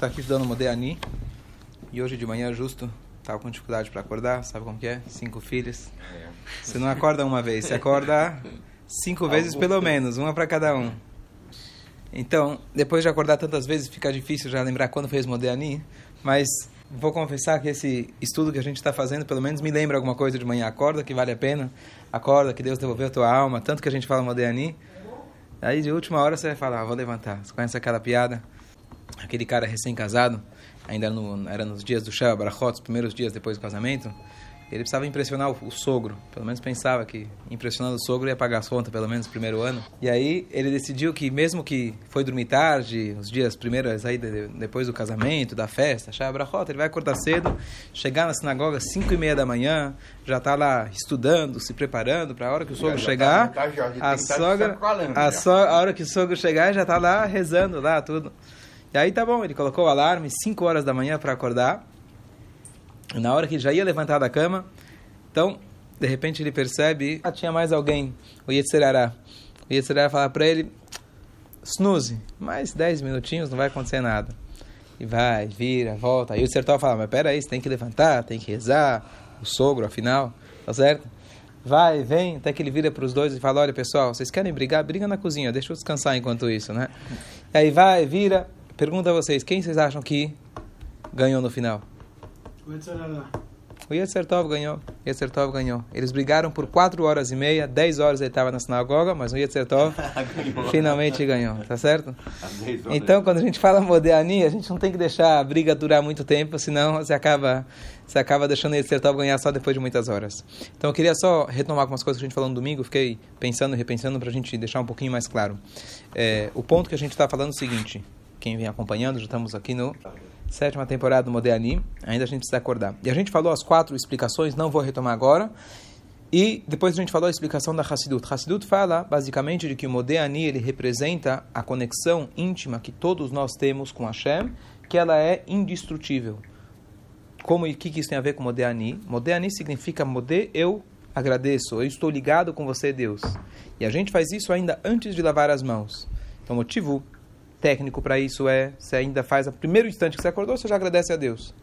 está aqui estudando Modeani. E hoje de manhã, justo, estava com dificuldade para acordar. Sabe como que é? Cinco filhos. Você não acorda uma vez, você acorda cinco vezes pelo menos, uma para cada um. Então, depois de acordar tantas vezes, fica difícil já lembrar quando fez Modeani. Mas vou confessar que esse estudo que a gente está fazendo, pelo menos me lembra alguma coisa de manhã. Acorda que vale a pena. Acorda que Deus devolveu a tua alma. Tanto que a gente fala Modeani. Aí de última hora você vai falar, ah, vou levantar. Você conhece aquela piada? Aquele cara recém-casado, ainda no, era nos dias do Sheva Barachot, os primeiros dias depois do casamento, ele precisava impressionar o, o, sogro. Pelo menos pensava que impressionando o sogro ia pagar as contas, pelo menos no primeiro ano. E aí ele decidiu que, mesmo que foi dormir tarde, os dias primeiros aí de, depois do casamento, da festa, Sheva Barachot, ele vai acordar cedo, chegar na sinagoga às 5 e meia da manhã, já está lá estudando, se preparando para a hora que o sogro já chegar. Tá, já, a sogra, a, so, a hora que o sogro chegar, já está lá rezando lá tudo. E aí tá bom, ele colocou o alarme 5 horas da manhã para acordar. Na hora que já ia levantar da cama, então, de repente ele percebe, ah, tinha mais alguém, o Yetzirará. O Yetzirará fala para ele, snooze, mais 10 minutinhos não vai acontecer nada. E vai, vira, volta. Aí o Sertó fala, mas peraí, você tem que levantar, tem que rezar, o sogro, afinal, tá certo? Vai, vem, até que ele vira para os dois e fala, olha pessoal, vocês querem brigar? Briga na cozinha, deixa eu descansar enquanto isso, né? E aí vai, vira, Pergunta a vocês, quem vocês acham que ganhou no final? O Yetzer Tov ganhou. Yetzer Tov ganhou. Eles brigaram por 4 horas e meia, 10 horas ele estava na sinagoga, mas o Yetzer Tov finalmente ganhou, tá certo? Então, quando a gente fala Modeani, a gente não tem que deixar a briga durar muito tempo, senão você acaba, você acaba deixando o Yetzer Tov ganhar só depois de muitas horas. Então, eu queria só retomar algumas coisas que a gente falou no domingo, fiquei pensando e repensando para a gente deixar um pouquinho mais claro. É, o ponto que a gente está falando é o seguinte, quem vem acompanhando, já estamos aqui no sétima temporada do Modeani, ainda a gente precisa acordar. E a gente falou as quatro explicações, não vou retomar agora. E depois a gente falou a explicação da Hassidut. Hassidut fala basicamente de que o Modeani ele representa a conexão íntima que todos nós temos com Hashem, que ela é indestrutível. Como e o que, isso tem a ver com Modeani? Modeani significa Mode, eu agradeço, eu estou ligado com você, Deus. E a gente faz isso ainda antes de lavar as mãos. Então, motivo técnico para isso é, você ainda faz, no primeiro instante que você acordou, você já agradece a Deus.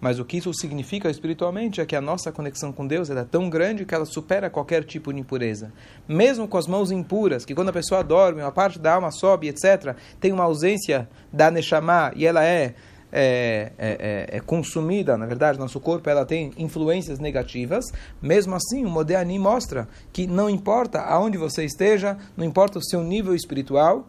Mas o que isso significa espiritualmente é que a nossa conexão com Deus é tão grande que ela supera qualquer tipo de impureza. Mesmo com as mãos impuras, que quando a pessoa dorme, uma parte da alma sobe, etc., tem uma ausência da Neshama e ela é é, é, é, é, consumida, na verdade, nosso corpo ela tem influências negativas, mesmo assim o Modeani mostra que não importa aonde você esteja, não importa o seu nível espiritual,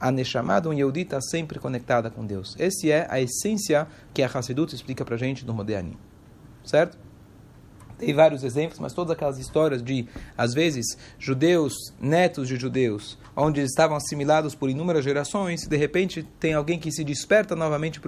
a Neshama um Yehudi está sempre conectada com Deus. Essa é a essência que a Hassidut explica para a gente no Modeani. Certo? Tem vários exemplos, mas todas aquelas histórias de, às vezes, judeus, netos de judeus, onde eles estavam assimilados por inúmeras gerações, de repente tem alguém que se desperta novamente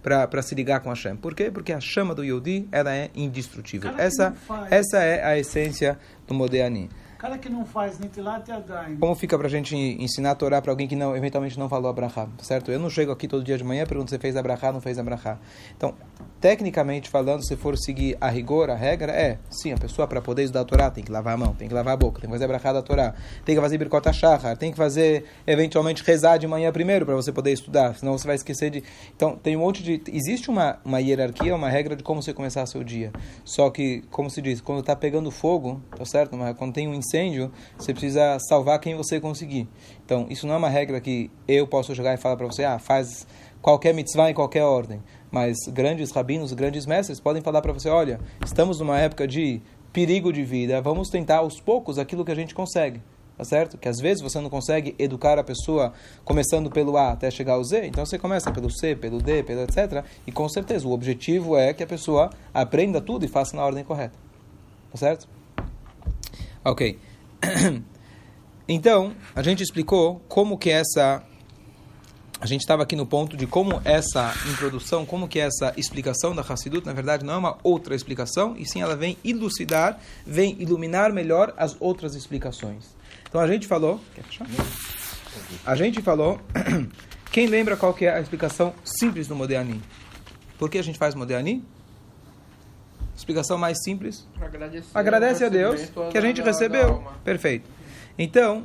para se ligar com Hashem. Por quê? Porque a chama do Yehudi ela é indestrutível. Essa, essa é a essência do Modeani cara que não faz Nitilat Yadayim. Como fica pra gente ensinar a Torá para alguém que não, eventualmente não falou Abrahá, certo? Eu não chego aqui todo dia de manhã e pergunto se fez Abrahá não fez Abrahá. Então, tecnicamente falando, se for seguir a rigor, a regra, é, sim, a pessoa para poder estudar a Torá tem que lavar a mão, tem que lavar a boca, tem que fazer Abrahá da Torá, tem que fazer Birkota Shahar, tem que fazer, eventualmente, rezar de manhã primeiro para você poder estudar, senão você vai esquecer de... Então, tem um monte de... Existe uma, uma hierarquia, uma regra de como você começar seu dia. Só que, como se diz, quando está pegando fogo, tá certo? Mas quando tem um incêndio, você precisa salvar quem você conseguir. Então, isso não é uma regra que eu posso jogar e falar para você, ah, faz qualquer mitzvah em qualquer ordem. Mas grandes rabinos, grandes mestres podem falar para você, olha, estamos numa época de perigo de vida, vamos tentar aos poucos aquilo que a gente consegue. Tá certo? Que às vezes você não consegue educar a pessoa começando pelo A até chegar ao Z, então você começa pelo C, pelo D, pelo etc. E com certeza o objetivo é que a pessoa aprenda tudo e faça na ordem correta. Tá certo? Ok. Então, a gente explicou como que essa a gente estava aqui no ponto de como essa introdução, como que essa explicação da Hassidut, na verdade, não é uma outra explicação, e sim ela vem elucidar, vem iluminar melhor as outras explicações. Então a gente falou, a gente falou, quem lembra qual que é a explicação simples do Modeani? Por que a gente faz Modeani? Explicação mais simples. Agradecer Agradece a Deus que a gente recebeu. Perfeito. Então,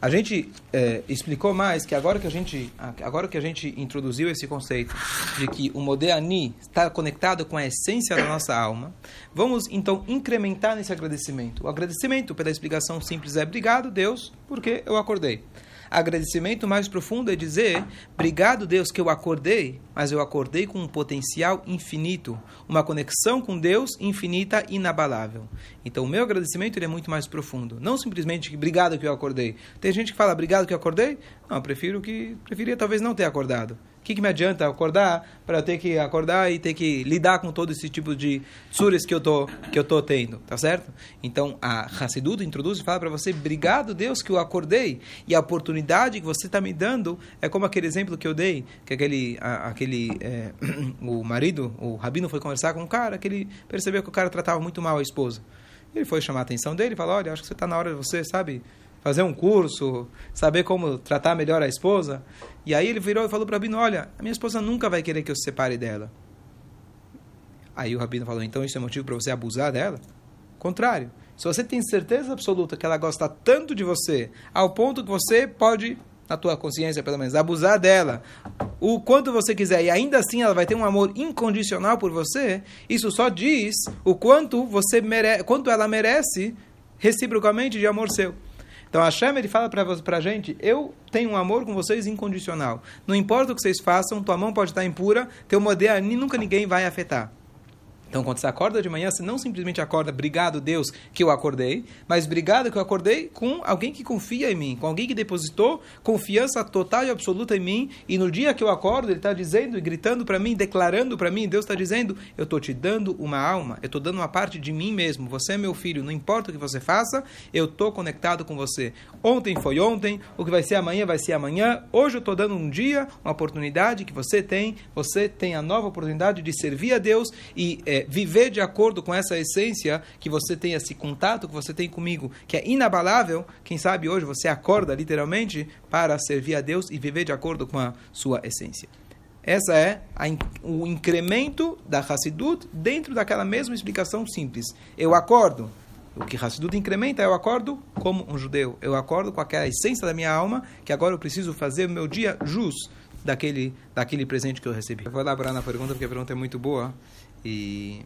A gente é, explicou mais que agora que a gente agora que a gente introduziu esse conceito de que o Modeani está conectado com a essência da nossa alma, vamos então incrementar nesse agradecimento. O agradecimento pela explicação simples é obrigado Deus porque eu acordei. Agradecimento mais profundo é dizer: Obrigado, Deus, que eu acordei, mas eu acordei com um potencial infinito, uma conexão com Deus infinita inabalável. Então, o meu agradecimento é muito mais profundo. Não simplesmente obrigado que eu acordei. Tem gente que fala obrigado que eu acordei? Não, prefiro que. Preferia talvez não ter acordado que, que me adianta acordar para eu ter que acordar e ter que lidar com todo esse tipo de tsuris que eu tô que eu tô tendo, tá certo? Então a Hassidut introduz e fala para você, obrigado Deus que eu acordei e a oportunidade que você está me dando é como aquele exemplo que eu dei, que aquele a, aquele é, o marido, o rabino foi conversar com um cara que ele percebeu que o cara tratava muito mal a esposa. Ele foi chamar a atenção dele e falou, olha, acho que você está na hora de você, sabe, fazer um curso, saber como tratar melhor a esposa. E aí ele virou e falou para o Rabino, olha, a minha esposa nunca vai querer que eu se separe dela. Aí o Rabino falou, então isso é motivo para você abusar dela? Contrário. Se você tem certeza absoluta que ela gosta tanto de você, ao ponto que você pode, na tua consciência pelo menos, abusar dela o quanto você quiser e ainda assim ela vai ter um amor incondicional por você, isso só diz o quanto você mere quanto ela merece reciprocamente de amor seu. Então Hashem ele fala para a gente: eu tenho um amor com vocês incondicional. Não importa o que vocês façam, tua mão pode estar impura, teu modelo nunca ninguém vai afetar. Então, quando você acorda de manhã, você não simplesmente acorda, obrigado Deus que eu acordei, mas obrigado que eu acordei com alguém que confia em mim, com alguém que depositou confiança total e absoluta em mim. E no dia que eu acordo, ele está dizendo e gritando para mim, declarando para mim, Deus está dizendo: eu estou te dando uma alma, eu estou dando uma parte de mim mesmo. Você é meu filho, não importa o que você faça, eu estou conectado com você. Ontem foi ontem, o que vai ser amanhã vai ser amanhã. Hoje eu estou dando um dia, uma oportunidade que você tem. Você tem a nova oportunidade de servir a Deus e é, é, viver de acordo com essa essência que você tem, esse contato que você tem comigo, que é inabalável, quem sabe hoje você acorda literalmente para servir a Deus e viver de acordo com a sua essência. Essa é a, o incremento da Hassidut dentro daquela mesma explicação simples. Eu acordo. O que Hassidut incrementa, eu acordo como um judeu. Eu acordo com aquela essência da minha alma, que agora eu preciso fazer o meu dia jus daquele, daquele presente que eu recebi. Eu vou elaborar na pergunta, porque a pergunta é muito boa. E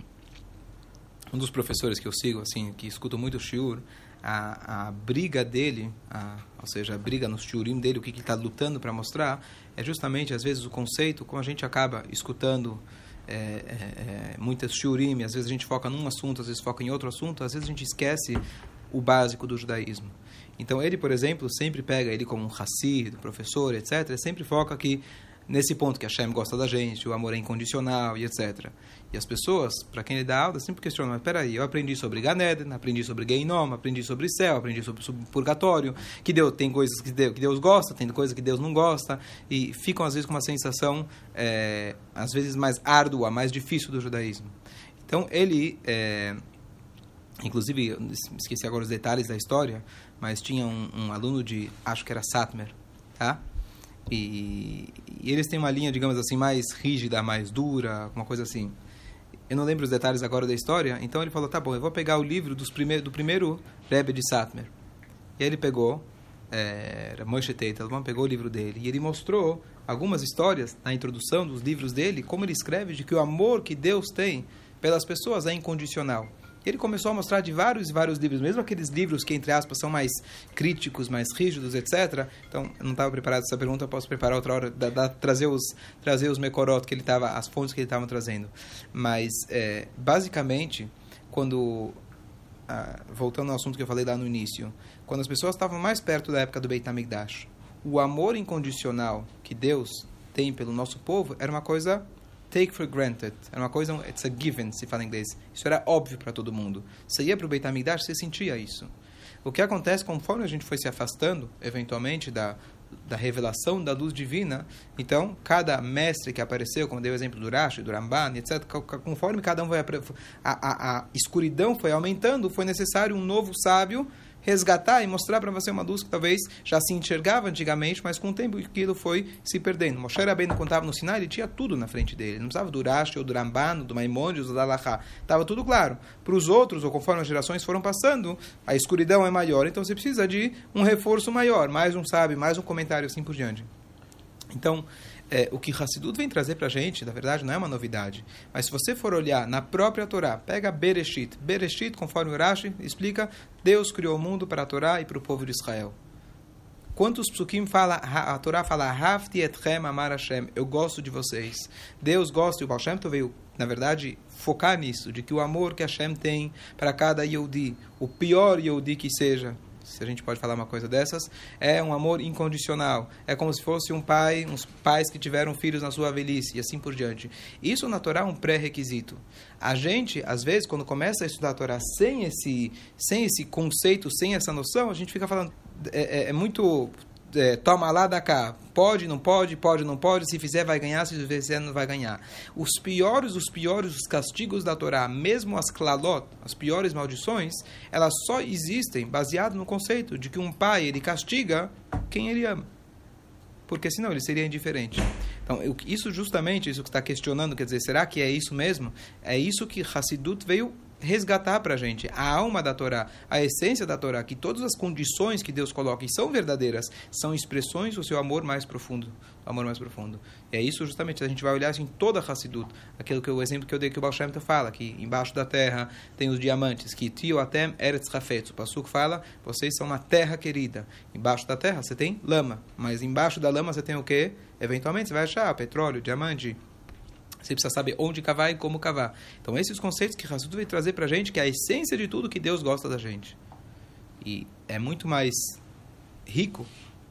um dos professores que eu sigo, assim, que escuto muito o shiur, a, a briga dele, a, ou seja, a briga nos shiurim dele, o que, que ele está lutando para mostrar, é justamente, às vezes, o conceito, como a gente acaba escutando é, é, é, muitas shiurim, às vezes a gente foca num assunto, às vezes foca em outro assunto, às vezes a gente esquece o básico do judaísmo. Então ele, por exemplo, sempre pega ele como um Hassid, professor, etc., sempre foca que nesse ponto que a Hashem gosta da gente, o amor é incondicional e etc. E as pessoas, para quem ele dá aula, sempre questionam, mas peraí, eu aprendi sobre Ganeden, aprendi sobre Geinom, aprendi sobre céu, aprendi sobre, sobre purgatório, que Deus tem coisas que Deus, que Deus gosta, tem coisas que Deus não gosta, e ficam às vezes com uma sensação, é, às vezes mais árdua, mais difícil do judaísmo. Então ele, é, inclusive, esqueci agora os detalhes da história, mas tinha um, um aluno de, acho que era Satmer, tá? E, e, eles têm uma linha, digamos assim, mais rígida, mais dura, uma coisa assim. Eu não lembro os detalhes agora da história, então ele falou: tá bom, eu vou pegar o livro dos primeir, do primeiro Rebbe de Satmer. E ele pegou, é, Moshe Teitelman, pegou o livro dele e ele mostrou algumas histórias na introdução dos livros dele, como ele escreve de que o amor que Deus tem pelas pessoas é incondicional ele começou a mostrar de vários e vários livros, mesmo aqueles livros que, entre aspas, são mais críticos, mais rígidos, etc. Então, eu não estava preparado essa pergunta, posso preparar outra hora, da, da, trazer os, trazer os mecorot que ele estava, as fontes que ele estava trazendo. Mas, é, basicamente, quando, ah, voltando ao assunto que eu falei lá no início, quando as pessoas estavam mais perto da época do Beit HaMikdash, o amor incondicional que Deus tem pelo nosso povo era uma coisa take for granted. Era uma coisa, it's a given, se fala em inglês. Isso era óbvio para todo mundo. Você ia para o Beit HaMikdash, você sentia isso. O que acontece conforme a gente foi se afastando, eventualmente, da, da revelação da luz divina, então, cada mestre que apareceu, como deu o exemplo do Rashi, do Ramban, etc., conforme cada um foi... A, a, a escuridão foi aumentando, foi necessário um novo sábio resgatar e mostrar para você uma luz que talvez já se enxergava antigamente, mas com o tempo aquilo foi se perdendo. Moshe Rabbeinu, estava no Sinai, ele tinha tudo na frente dele. Ele não precisava do Rashi, ou do Rambano, do Maimonides, ou da Alahá. Estava tudo claro. Para os outros, ou conforme as gerações foram passando, a escuridão é maior, então você precisa de um reforço maior, mais um sabe, mais um comentário, assim por diante. Então, é, o que Hassidut vem trazer para a gente, na verdade, não é uma novidade. Mas se você for olhar na própria Torá, pega Bereshit. Bereshit, conforme o Rashi explica, Deus criou o mundo para a Torá e para o povo de Israel. Quantos psukim fala, a Torá fala, Hafti etchem amar Hashem, eu gosto de vocês. Deus gosta, e o Baal Shem veio, na verdade, focar nisso, de que o amor que Hashem tem para cada Yehudi, o pior Yehudi que seja, se a gente pode falar uma coisa dessas, é um amor incondicional. É como se fosse um pai, uns pais que tiveram filhos na sua velhice e assim por diante. Isso na Torá é um pré-requisito. A gente, às vezes, quando começa a estudar a Torá sem esse, sem esse conceito, sem essa noção, a gente fica falando. É, é, é muito é, toma lá da cá, pode, não pode, pode, não pode, se fizer vai ganhar, se fizer não vai ganhar. Os piores, os piores os castigos da Torá, mesmo as klalot, as piores maldições, elas só existem baseado no conceito de que um pai ele castiga quem ele ama. Porque senão ele seria indiferente. Então, isso justamente, isso que está questionando, quer dizer, será que é isso mesmo? É isso que Hassidut veio resgatar para a gente a alma da Torá, a essência da Torá, que todas as condições que Deus coloca e são verdadeiras, são expressões do seu amor mais profundo, amor mais profundo. E é isso justamente, a gente vai olhar assim toda a Hassidut, aquilo que o exemplo que eu dei que o Baal Shem fala, que embaixo da terra tem os diamantes, que Tio Atem Eretz Hafetz, o Pasuk fala, vocês são uma terra querida. Embaixo da terra você tem lama, mas embaixo da lama você tem o quê? Eventualmente você vai achar petróleo, diamante, você precisa saber onde cavar e como cavar. Então, esses conceitos que Hassidut vai trazer para a gente, que é a essência de tudo que Deus gosta da gente. E é muito mais rico,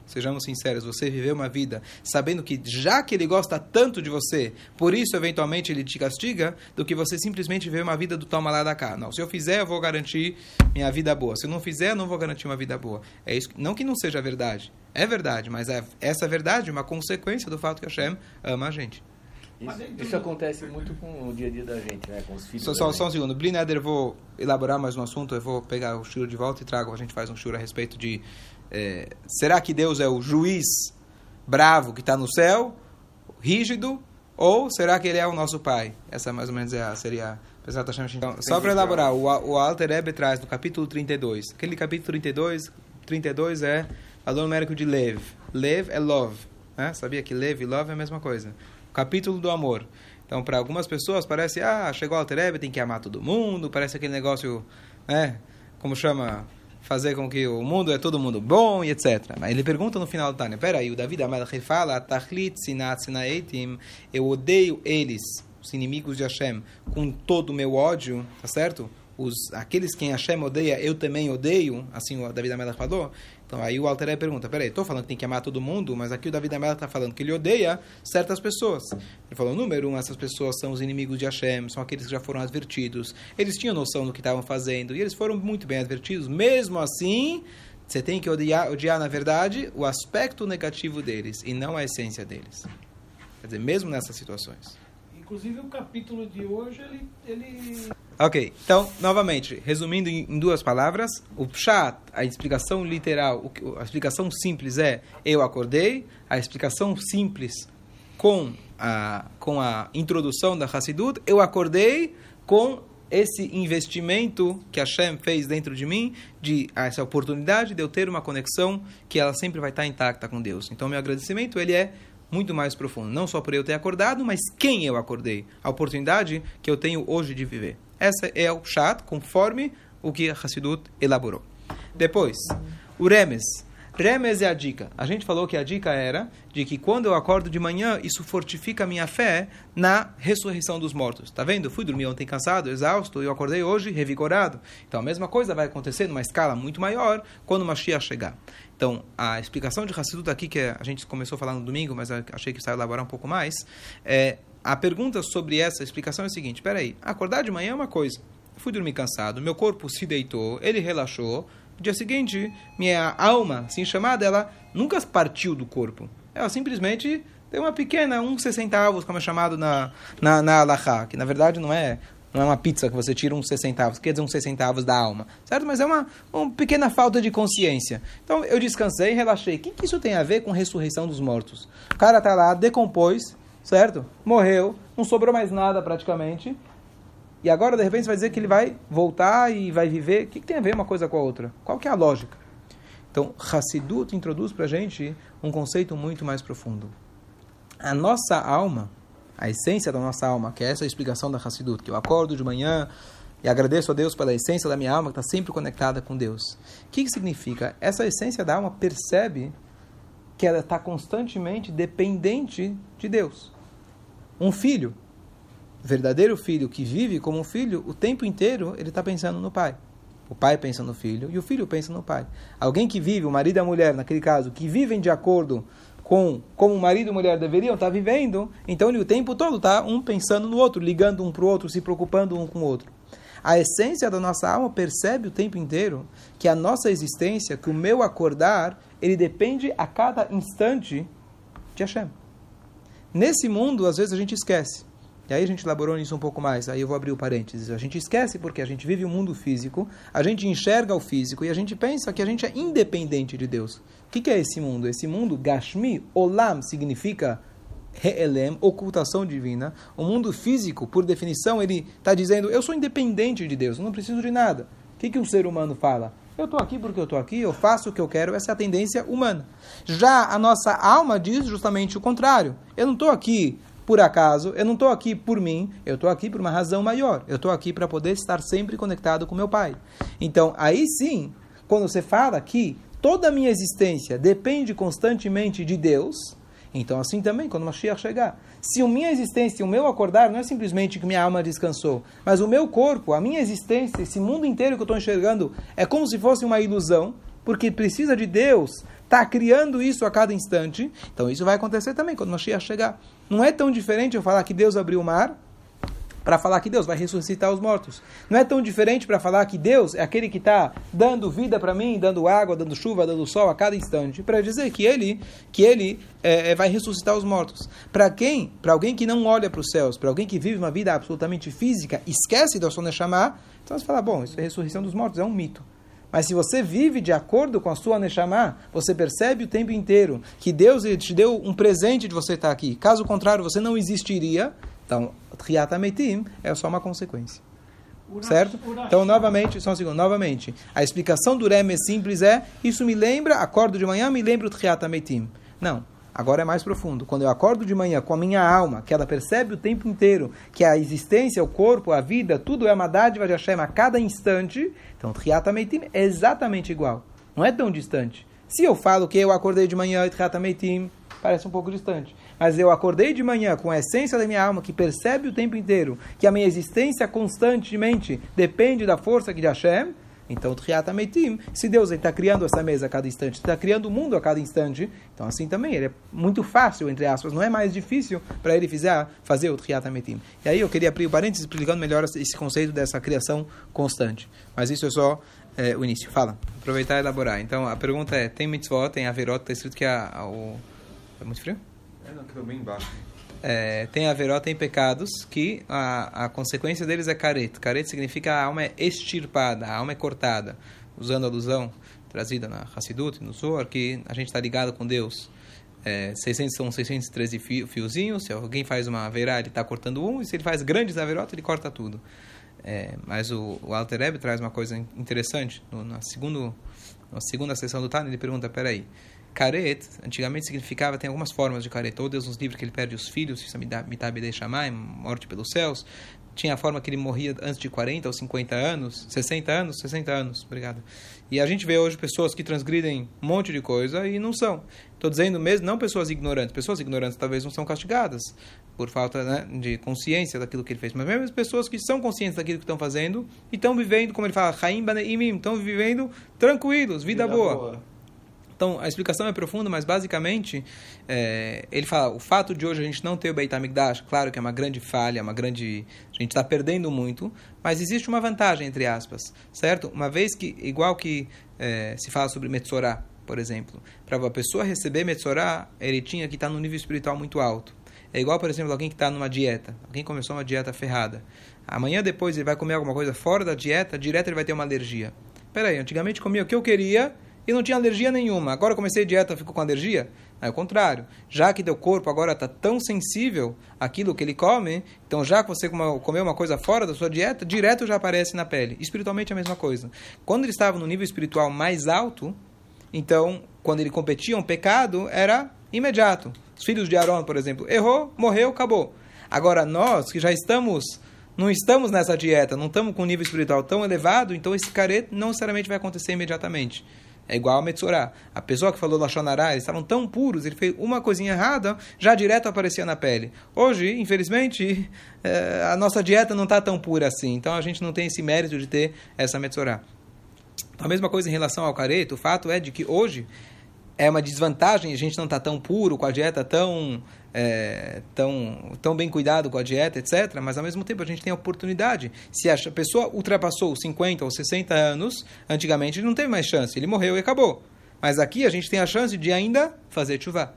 sejamos sinceros, você viver uma vida sabendo que já que Ele gosta tanto de você, por isso, eventualmente, Ele te castiga, do que você simplesmente viver uma vida do toma lá da cá. Não, se eu fizer, eu vou garantir minha vida boa. Se eu não fizer, eu não vou garantir uma vida boa. É isso, não que não seja verdade. É verdade, mas é, essa verdade é uma consequência do fato que Hashem ama a gente. Isso, isso, acontece muito com o dia a dia da gente, né? Com os filhos. Só, só, só um segundo. Blineder, eu vou elaborar mais um assunto. Eu vou pegar o shur de volta e trago. A gente faz um shur a respeito de. É, será que Deus é o juiz bravo que está no céu, rígido, ou será que ele é o nosso pai? Essa mais ou menos é a, seria então, só para elaborar, o, o Alter Ebe traz no capítulo 32. Aquele capítulo 32, 32 é valor numérico de Lev. Lev é love. Né? Sabia que Lev e love é a mesma coisa capítulo do amor. Então, para algumas pessoas, parece, ah, chegou ao Terebe, tem que amar todo mundo, parece aquele negócio, né, como chama, fazer com que o mundo é todo mundo bom e etc. Mas ele pergunta no final do Tânia, peraí, o David Amelach fala, eu odeio eles, os inimigos de Hashem, com todo o meu ódio, tá certo? Os, aqueles quem Hashem odeia, eu também odeio, assim o David Amelach falou. Então aí o Alter pergunta, peraí, estou falando que tem que amar todo mundo, mas aqui o David Amela está falando que ele odeia certas pessoas. Ele falou, número um, essas pessoas são os inimigos de Hashem, são aqueles que já foram advertidos. Eles tinham noção do que estavam fazendo e eles foram muito bem advertidos. Mesmo assim, você tem que odiar, odiar, na verdade, o aspecto negativo deles e não a essência deles. Quer dizer, mesmo nessas situações. Inclusive o capítulo de hoje, ele... ele... Ok, então, novamente, resumindo em duas palavras, o pshat, a explicação literal, a explicação simples é eu acordei, a explicação simples com a, com a introdução da Hassidut, eu acordei com esse investimento que a Hashem fez dentro de mim, de essa oportunidade de eu ter uma conexão que ela sempre vai estar intacta com Deus. Então, meu agradecimento, ele é muito mais profundo. Não só por eu ter acordado, mas quem eu acordei. A oportunidade que eu tenho hoje de viver. Essa é o chat, conforme o que Hassidut elaborou. Depois, o Remes. Remes é a dica. A gente falou que a dica era de que quando eu acordo de manhã, isso fortifica a minha fé na ressurreição dos mortos. Tá vendo? fui dormir ontem cansado, exausto, e eu acordei hoje revigorado. Então a mesma coisa vai acontecer numa escala muito maior quando o Mashiach chegar. Então, a explicação de Hassidut aqui, que a gente começou a falar no domingo, mas achei que saiu elaborar um pouco mais, é, a pergunta sobre essa explicação é a seguinte, peraí, acordar de manhã é uma coisa, fui dormir cansado, meu corpo se deitou, ele relaxou, no dia seguinte, minha alma, assim chamada, ela nunca partiu do corpo. Ela simplesmente deu uma pequena, uns 60 centavos, como é chamado na, na, na Alaha, que na verdade não é Não é uma pizza que você tira uns 6 centavos, quer dizer uns 6 centavos da alma, certo? Mas é uma, uma pequena falta de consciência. Então eu descansei, relaxei. O que, que isso tem a ver com ressurreição dos mortos? O cara está lá, decompôs, certo? Morreu, não sobrou mais nada praticamente. E agora, de repente, você vai dizer que ele vai voltar e vai viver. O que, que tem a ver uma coisa com a outra? Qual que é a lógica? Então, Hassidut introduz para a gente um conceito muito mais profundo. A nossa alma, a essência da nossa alma, que é essa explicação da Hassidut, que eu acordo de manhã e agradeço a Deus pela essência da minha alma, que está sempre conectada com Deus. O que, que significa? Essa essência da alma percebe que ela está constantemente dependente de Deus. Um filho, verdadeiro filho que vive como um filho, o tempo inteiro ele está pensando no pai. O pai pensa no filho e o filho pensa no pai. Alguém que vive, o marido e a mulher, naquele caso, que vivem de acordo com como o marido e a mulher deveriam estar vivendo, então ele o tempo todo está um pensando no outro, ligando um para o outro, se preocupando um com o outro. A essência da nossa alma percebe o tempo inteiro que a nossa existência, que o meu acordar, ele depende a cada instante de Hashem. Nesse mundo, às vezes a gente esquece. E aí a gente elaborou nisso um pouco mais. Aí eu vou abrir o parênteses. A gente esquece porque a gente vive um mundo físico, a gente enxerga o físico e a gente pensa que a gente é independente de Deus. O que, que é esse mundo? Esse mundo, Gashmi, Olam, significa Re'elem, ocultação divina. O mundo físico, por definição, ele está dizendo: eu sou independente de Deus, eu não preciso de nada. O que, que um ser humano fala? Eu estou aqui porque eu estou aqui, eu faço o que eu quero, essa é a tendência humana. Já a nossa alma diz justamente o contrário. Eu não estou aqui por acaso, eu não estou aqui por mim, eu estou aqui por uma razão maior. Eu estou aqui para poder estar sempre conectado com meu Pai. Então, aí sim, quando você fala que toda a minha existência depende constantemente de Deus, então assim também, quando Mashiach chegar. Se a minha existência, o meu acordar, não é simplesmente que minha alma descansou, mas o meu corpo, a minha existência, esse mundo inteiro que eu estou enxergando, é como se fosse uma ilusão, porque precisa de Deus está criando isso a cada instante. Então isso vai acontecer também quando Mashiach chegar. Não é tão diferente eu falar que Deus abriu o mar para falar que Deus vai ressuscitar os mortos. Não é tão diferente para falar que Deus é aquele que está dando vida para mim, dando água, dando chuva, dando sol a cada instante, para dizer que Ele, que Ele é, é vai ressuscitar os mortos. Para quem? Para alguém que não olha para os céus, para alguém que vive uma vida absolutamente física, esquece do Son chamar, então você fala, bom, isso é ressurreição dos mortos, é um mito. Mas se você vive de acordo com a sua Neshama, você percebe o tempo inteiro que Deus te deu um presente de você estar aqui. Caso contrário, você não existiria. Então, Triata Meitim é só uma consequência. Certo? Então, novamente, só um segundo, novamente. A explicação do Rem é simples é, isso me lembra, acordo de manhã, me lembra o Triata Meitim. Não. Agora é mais profundo. Quando eu acordo de manhã com a minha alma, que ela percebe o tempo inteiro que a existência, o corpo, a vida, tudo é uma dádiva de Hashem a cada instante, então Triata Meitim é exatamente igual. Não é tão distante. Se eu falo que eu acordei de manhã e Triata Meitim, parece um pouco distante. Mas eu acordei de manhã com a essência da minha alma, que percebe o tempo inteiro que a minha existência constantemente depende da força de Hashem, então, Triata Meitim, se Deus está criando essa mesa a cada instante, está criando o mundo a cada instante, então assim também, ele é muito fácil, entre aspas, não é mais difícil para ele fizer, fazer o Triata Meitim. E aí eu queria abrir o parênteses explicando melhor esse conceito dessa criação constante. Mas isso é só é, o início. Fala, aproveitar e elaborar. Então, a pergunta é, tem mitzvot, tem averot, está escrito que a, a, o... É muito frio? É, não, que bem embaixo é, tem averó, tem pecados, que a, a consequência deles é careto. Careto significa a alma é extirpada, a alma é cortada. Usando a alusão trazida na Hassidut, no Zohar, que a gente está ligado com Deus. É, 600, são 613 fiozinhos, se alguém faz uma averá, ele está cortando um, e se ele faz grandes averot, ele corta tudo. É, mas o, o Alter Ebe traz uma coisa interessante. No, na, segundo, na segunda sessão do Tânia, ele pergunta, peraí, Caret, antigamente significava, tem algumas formas de caret. Ou Deus nos livre que ele perde os filhos, isso é mitabedei chamai, morte pelos céus. Tinha a forma que ele morria antes de 40 ou 50 anos, 60 anos, 60 anos, obrigado. E a gente vê hoje pessoas que transgridem um monte de coisa e não são. Estou dizendo mesmo, não pessoas ignorantes. Pessoas ignorantes talvez não são castigadas por falta né, de consciência daquilo que ele fez. Mas mesmo pessoas que são conscientes daquilo que estão fazendo e estão vivendo, como ele fala, estão vivendo tranquilos, vida, vida boa. boa. Então, a explicação é profunda, mas basicamente, é, ele fala, o fato de hoje a gente não ter o Beit HaMikdash, claro que é uma grande falha, uma grande... A gente está perdendo muito, mas existe uma vantagem, entre aspas, certo? Uma vez que, igual que é, se fala sobre Metzorah, por exemplo, para a pessoa receber Metzorah, ele tinha que estar tá num nível espiritual muito alto. É igual, por exemplo, alguém que está numa dieta. Alguém começou uma dieta ferrada. Amanhã depois ele vai comer alguma coisa fora da dieta, direto ele vai ter uma alergia. Peraí, antigamente comia o que eu queria e não tinha alergia nenhuma. Agora comecei dieta, ficou com alergia? É o contrário. Já que teu corpo agora está tão sensível àquilo que ele come, então já que você comeu uma coisa fora da sua dieta, direto já aparece na pele. Espiritualmente é a mesma coisa. Quando ele estava no nível espiritual mais alto, então, quando ele competia um pecado, era imediato. Os filhos de Aaron, por exemplo, errou, morreu, acabou. Agora, nós que já estamos, não estamos nessa dieta, não estamos com um nível espiritual tão elevado, então esse careto não necessariamente vai acontecer imediatamente. É igual a Metsorá. A pessoa que falou Lachonará, eles estavam tão puros, ele fez uma coisinha errada, já direto aparecia na pele. Hoje, infelizmente, é, a nossa dieta não está tão pura assim. Então a gente não tem esse mérito de ter essa Metsorá. A mesma coisa em relação ao careto, o fato é de que hoje é uma desvantagem, a gente não está tão puro, com a dieta tão, é, tão, tão bem cuidado com a dieta, etc. Mas ao mesmo tempo a gente tem a oportunidade. Se a pessoa ultrapassou 50 ou 60 anos, antigamente ele não teve mais chance, ele morreu e acabou. Mas aqui a gente tem a chance de ainda fazer chuva.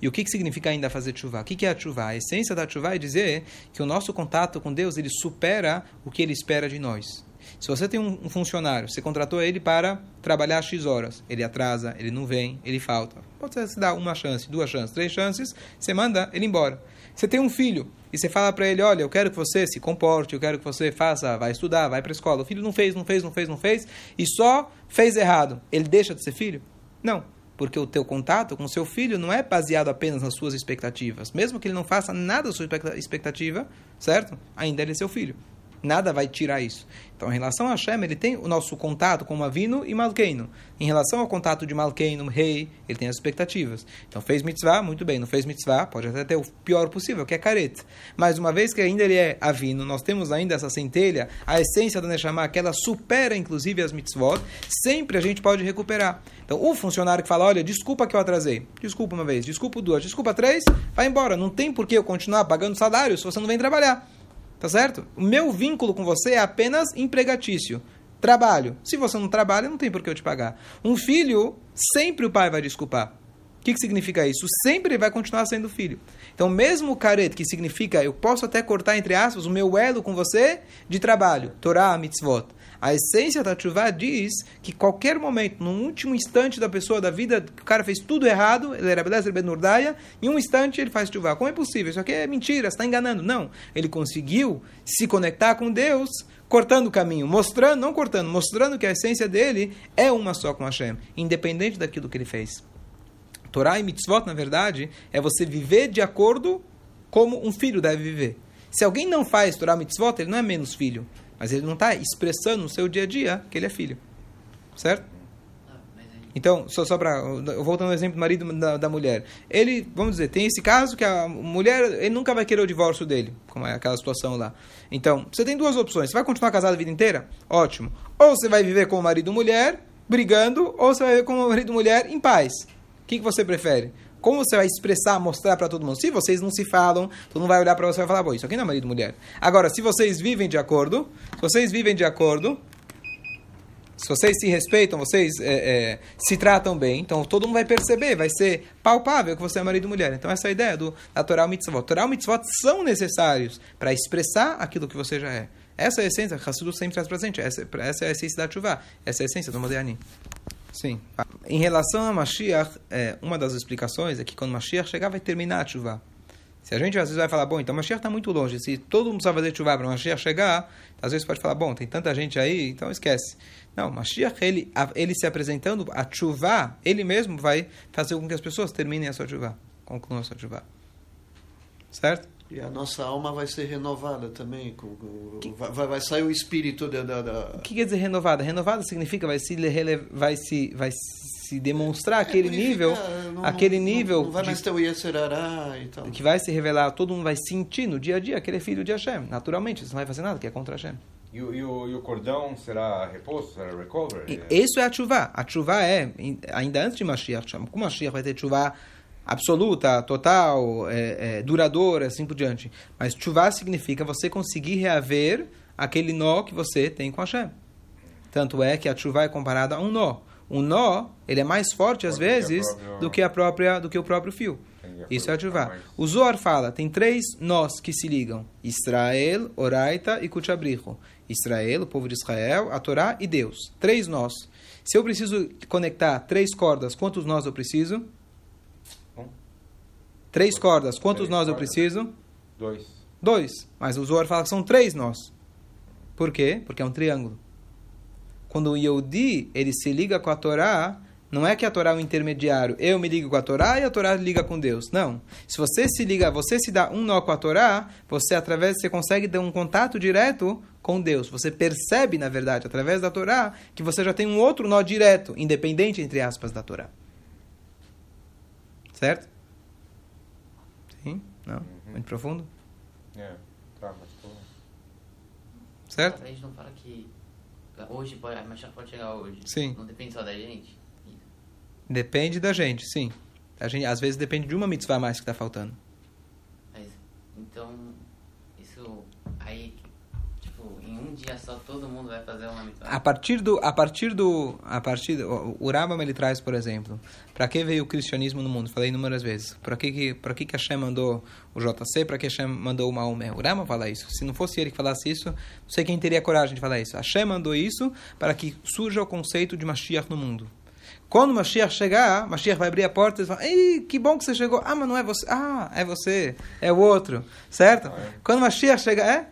E o que, que significa ainda fazer chuva? O que, que é a chuva? A essência da chuva é dizer que o nosso contato com Deus ele supera o que ele espera de nós. Se você tem um funcionário, você contratou ele para trabalhar X horas, ele atrasa, ele não vem, ele falta. Pode ser se dá uma chance, duas chances, três chances, você manda ele embora. Você tem um filho e você fala para ele, olha, eu quero que você se comporte, eu quero que você faça, vai estudar, vai para a escola. O filho não fez, não fez, não fez, não fez e só fez errado. Ele deixa de ser filho? Não porque o teu contato com seu filho não é baseado apenas nas suas expectativas. Mesmo que ele não faça nada da sua expectativa, certo? Ainda ele é seu filho. Nada vai tirar isso. Então, em relação a Hashem, ele tem o nosso contato com Avino e Malkeino. Em relação ao contato de Malkeino, rei, ele tem as expectativas. Então, fez mitzvah, muito bem. Não fez mitzvah, pode até ter o pior possível, que é careta. Mas, uma vez que ainda ele é Avino, nós temos ainda essa centelha, a essência da Neshama, que ela supera, inclusive, as mitzvot, sempre a gente pode recuperar. Então, o funcionário que fala, olha, desculpa que eu atrasei. Desculpa uma vez, desculpa duas, desculpa três, vai embora. Não tem por que eu continuar pagando salário se você não vem trabalhar. Tá certo? O meu vínculo com você é apenas empregatício. Trabalho. Se você não trabalha, não tem por que eu te pagar. Um filho, sempre o pai vai desculpar. O que, que significa isso? Sempre ele vai continuar sendo filho. Então, mesmo o caret, que significa eu posso até cortar, entre aspas, o meu elo com você de trabalho, Torah, mitzvot. A essência da chuva diz que qualquer momento, no último instante da pessoa, da vida, o cara fez tudo errado, ele era Belezer Ben Nurdaya, em um instante ele faz chuva. Como é possível? Isso aqui é mentira, está enganando. Não. Ele conseguiu se conectar com Deus, cortando o caminho, mostrando, não cortando, mostrando que a essência dele é uma só com Hashem, independente daquilo que ele fez. Torá e mitzvot, na verdade, é você viver de acordo como um filho deve viver. Se alguém não faz Torá e mitzvot, ele não é menos filho. Mas ele não está expressando no seu dia a dia que ele é filho. Certo? Então, só, só para. Voltando ao exemplo do marido da, da, mulher. Ele, vamos dizer, tem esse caso que a mulher, ele nunca vai querer o divórcio dele, como é aquela situação lá. Então, você tem duas opções. Você vai continuar casado a vida inteira? Ótimo. Ou você vai viver com o marido mulher, brigando, ou você vai viver com o marido mulher em paz. O que, que você prefere? Como você vai expressar, mostrar para todo mundo? Se vocês não se falam, todo mundo vai olhar para você e vai falar, bom, isso aqui não é marido e mulher. Agora, se vocês vivem de acordo, se vocês vivem de acordo, se vocês se respeitam, vocês é, é, se tratam bem, então todo mundo vai perceber, vai ser palpável que você é marido e mulher. Então essa é a ideia do da Torah Mitzvot. Torah Mitzvot são necessários para expressar aquilo que você já é. Essa é a essência, Hassidu sempre traz presente. Essa, essa é a essência da Tshuva. Essa é a essência do Moderni. Sim. Em relação a Mashiach, é, uma das explicações é que quando Mashiach chegar, vai terminar a chuva. Se a gente às vezes vai falar, bom, então Mashiach está muito longe. Se todo mundo precisa fazer chuva para Mashiach chegar, às vezes pode falar, bom, tem tanta gente aí, então esquece. Não, Mashiach, ele, ele se apresentando, a chuva, ele mesmo vai fazer com que as pessoas terminem a sua chuva, concluam a sua chuva. Certo? E a nossa alma vai ser renovada também. Com, com, vai, vai sair o espírito da, da, da, O que quer dizer renovada? Renovada significa vai se, vai se, vai se demonstrar é, aquele nível. Não, aquele não, nível. Não vai mais ter o Yeserará e tal. Que vai se revelar, todo mundo vai sentir no dia a dia aquele filho de Hashem. Naturalmente, você não vai fazer nada que é contra Hashem. E o, e, o, e o, cordão será repouso, será recover? Isso é a chuva. A chuva é, ainda antes de Mashiach, como Mashiach vai ter chuva absoluta, total, é, é, duradoura, assim por diante. Mas chuva significa você conseguir reaver aquele nó que você tem com a Hashem. Tanto é que a chuva é comparada a um nó. Um nó, ele é mais forte às vezes que do que a própria do que o próprio fio. Isso é a Tchuvá. O Zohar fala, tem três nós que se ligam. Israel, Oraita e Kuchabricho. Israel, o povo de Israel, a Torá e Deus. Três nós. Se eu preciso conectar três cordas, quantos nós eu preciso? Três cordas, quantos Três nós eu cordas. preciso? Dois. Dois. Mas o Zohar fala que são três nós. Por quê? Porque é um triângulo. Quando o Yehudi, ele se liga com a Torá, não é que a Torá é um intermediário. Eu me ligo com a Torá e a Torá liga com Deus. Não. Se você se liga, você se dá um nó com a Torá, você através você consegue ter um contato direto com Deus. Você percebe, na verdade, através da Torá, que você já tem um outro nó direto, independente entre aspas da Torá. Certo? Sim? Não? Muito profundo? É, tá, mas tô... Certo? A gente não fala que hoje pode, a Mashiach pode chegar hoje. Sim. Não depende só da gente. Depende da gente, sim. A gente, às vezes depende de uma mitzvah a mais que está faltando. Mas, então, isso aí, tipo, em um dia só todo mundo vai fazer uma mitzvah. A partir do, a partir do, a partir do, o- Rambam ele traz, por exemplo, para que veio o cristianismo no mundo? Falei inúmeras vezes. Para que que, para que que Hashem mandou o JC? Para que Hashem mandou o Maomé? O Rambam fala isso. Se não fosse ele que falasse isso, não sei quem teria coragem de falar isso. Hashem mandou isso para que surja o conceito de Mashiach no mundo. Quando o Mashiach chegar, Mashiach vai abrir a porta e vai falar, Ei, que bom que você chegou. Ah, mas não é você. Ah, é você. É o outro. Certo? Quando o Mashiach chegar, é?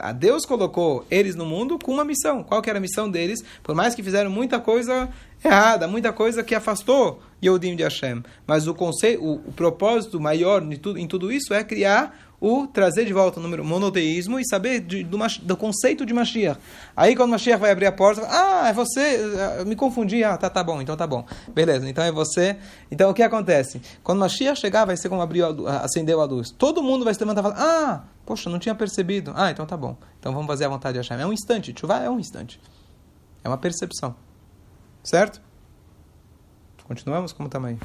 A Deus colocou eles no mundo com uma missão. Qual que era a missão deles? Por mais que fizeram muita coisa errada, muita coisa que afastou Yehudim de Hashem. Mas o conceito, o, o propósito maior de tudo, em tudo isso é criar o trazer de volta o número monoteísmo e saber de- do, do conceito de Mashiach. Aí quando Mashiach vai abrir a porta, ah, é você, eu me confundi, ah, tá, tá bom, então tá bom. Beleza, então é você. Então o que acontece? Quando Mashiach chegar, vai ser como abriu acendeu a luz. Todo mundo vai se levantar e falar, ah, poxa, não tinha percebido. Ah, então tá bom. Então vamos fazer a vontade de Hashem. É um instante, chuva é um instante. É uma percepção. Certo? Continuamos como tamanho.